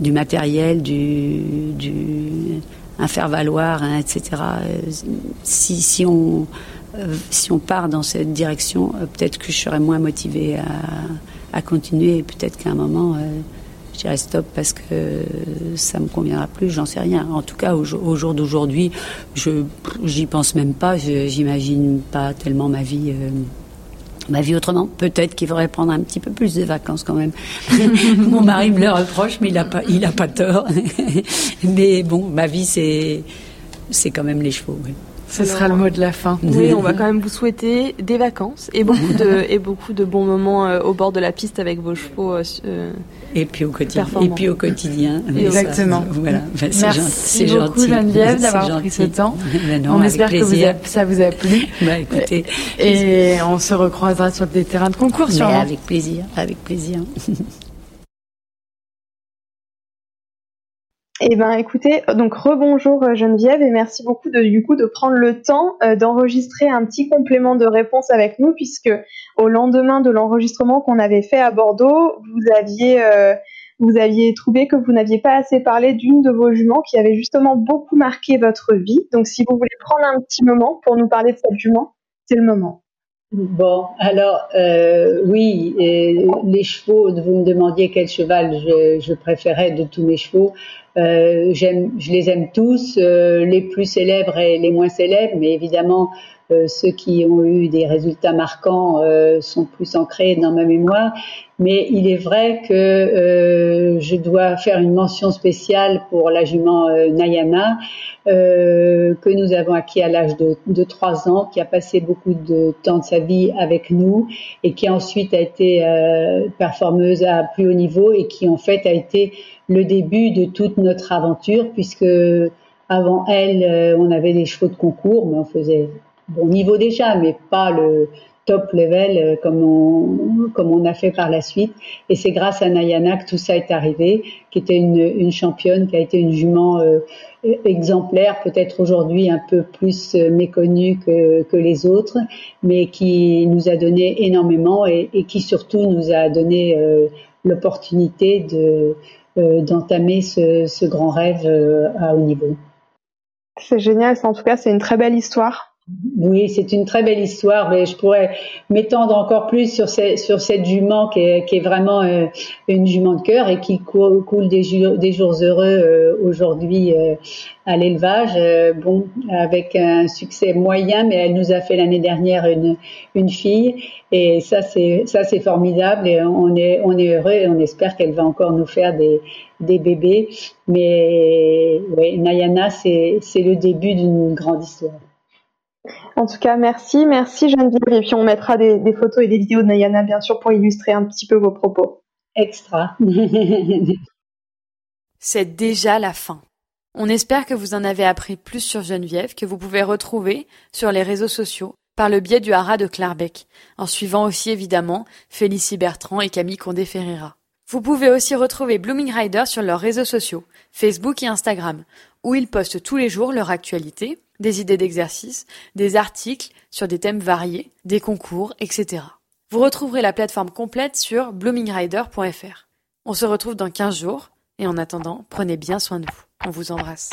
Speaker 3: du matériel, du, du un faire valoir, hein, etc. Euh, si, si on euh, si on part dans cette direction, euh, peut-être que je serais moins motivée à, à continuer. Peut-être qu'à un moment, je dirais stop parce que ça me conviendra plus. J'en sais rien. En tout cas, au, au jour d'aujourd'hui, je j'y pense même pas. J'imagine pas tellement ma vie ma vie autrement. Peut-être qu'il faudrait prendre un petit peu plus de vacances quand même. Mon mari me le reproche, mais il a pas, il a pas tort. mais bon, ma vie c'est, c'est quand même les chevaux.
Speaker 1: Ce sera le mot de la fin.
Speaker 2: Oui, on va quand même vous souhaiter des vacances et beaucoup de, et beaucoup de bons moments euh, au bord de la piste avec vos chevaux. Euh, euh,
Speaker 3: et puis au quotidien. Et puis au quotidien.
Speaker 1: Exactement.
Speaker 3: voilà.
Speaker 1: Merci beaucoup Geneviève d'avoir pris ce temps. Ben on espère que ça vous a plu.
Speaker 3: Bah, écoutez.
Speaker 1: Et on se recroisera sur des terrains de concours sûrement.
Speaker 3: Avec plaisir, avec plaisir.
Speaker 2: Eh ben, écoutez, donc rebonjour euh, Geneviève et merci beaucoup de du coup de prendre le temps euh, d'enregistrer un petit complément de réponse avec nous puisque au lendemain de l'enregistrement qu'on avait fait à Bordeaux, vous aviez euh, vous aviez trouvé que vous n'aviez pas assez parlé d'une de vos juments qui avait justement beaucoup marqué votre vie. Donc si vous voulez prendre un petit moment pour nous parler de cette jument, c'est le moment.
Speaker 3: Bon, alors euh, oui, les chevaux, vous me demandiez quel cheval je, préférais de tous mes chevaux. Euh, je les aime tous, euh, les plus célèbres et les moins célèbres, mais évidemment euh, ceux qui ont eu des résultats marquants euh, sont plus ancrés dans ma mémoire. Mais il est vrai que euh, je dois faire une mention spéciale pour la jument Nayana, que nous avons acquis à l'âge de, de 3 ans, qui a passé beaucoup de temps de sa vie avec nous et qui ensuite a été performeuse à plus haut niveau et qui en fait a été le début de toute notre aventure puisque avant elle, on avait des chevaux de concours, mais on faisait bon niveau déjà, mais pas le top level euh, comme on, comme on a fait par la suite. Et c'est grâce à Nayana que tout ça est arrivé, qui était une, championne, qui a été une jument euh, exemplaire, peut-être aujourd'hui un peu plus euh, méconnue que, que, les autres, mais qui nous a donné énormément et, et qui surtout nous a donné l'opportunité de d'entamer ce, ce, grand rêve à haut niveau.
Speaker 2: C'est génial, en tout cas c'est une très belle histoire.
Speaker 3: Oui, c'est une très belle histoire, mais je pourrais m'étendre encore plus sur, sur cette jument qui est, qui est vraiment euh, une jument de cœur et qui coule, des, des, jours heureux euh, aujourd'hui euh, à l'élevage. bon, avec un succès moyen, mais elle nous a fait l'année dernière une, une fille et ça c'est ça c'est formidable et on est on est heureux et on espère qu'elle va encore nous faire des des bébés. Mais oui, Nayana c'est le début d'une grande histoire.
Speaker 2: En tout cas, merci, merci Geneviève. Et puis on mettra des, photos et des vidéos de Nayana, bien sûr, pour illustrer un petit peu vos propos.
Speaker 3: Extra.
Speaker 1: C'est déjà la fin. On espère que vous en avez appris plus sur Geneviève, que vous pouvez retrouver sur les réseaux sociaux par le biais du haras de Clarbec, en suivant aussi évidemment Félicie Bertrand et Camille Condé-Ferreira. Vous pouvez aussi retrouver Blooming Rider sur leurs réseaux sociaux, Facebook et Instagram, où ils postent tous les jours leur actualité, des idées d'exercice, des articles sur des thèmes variés, des concours, etc. Vous retrouverez la plateforme complète sur bloomingrider.fr. On se retrouve dans 15 jours et en attendant, prenez bien soin de vous. On vous embrasse.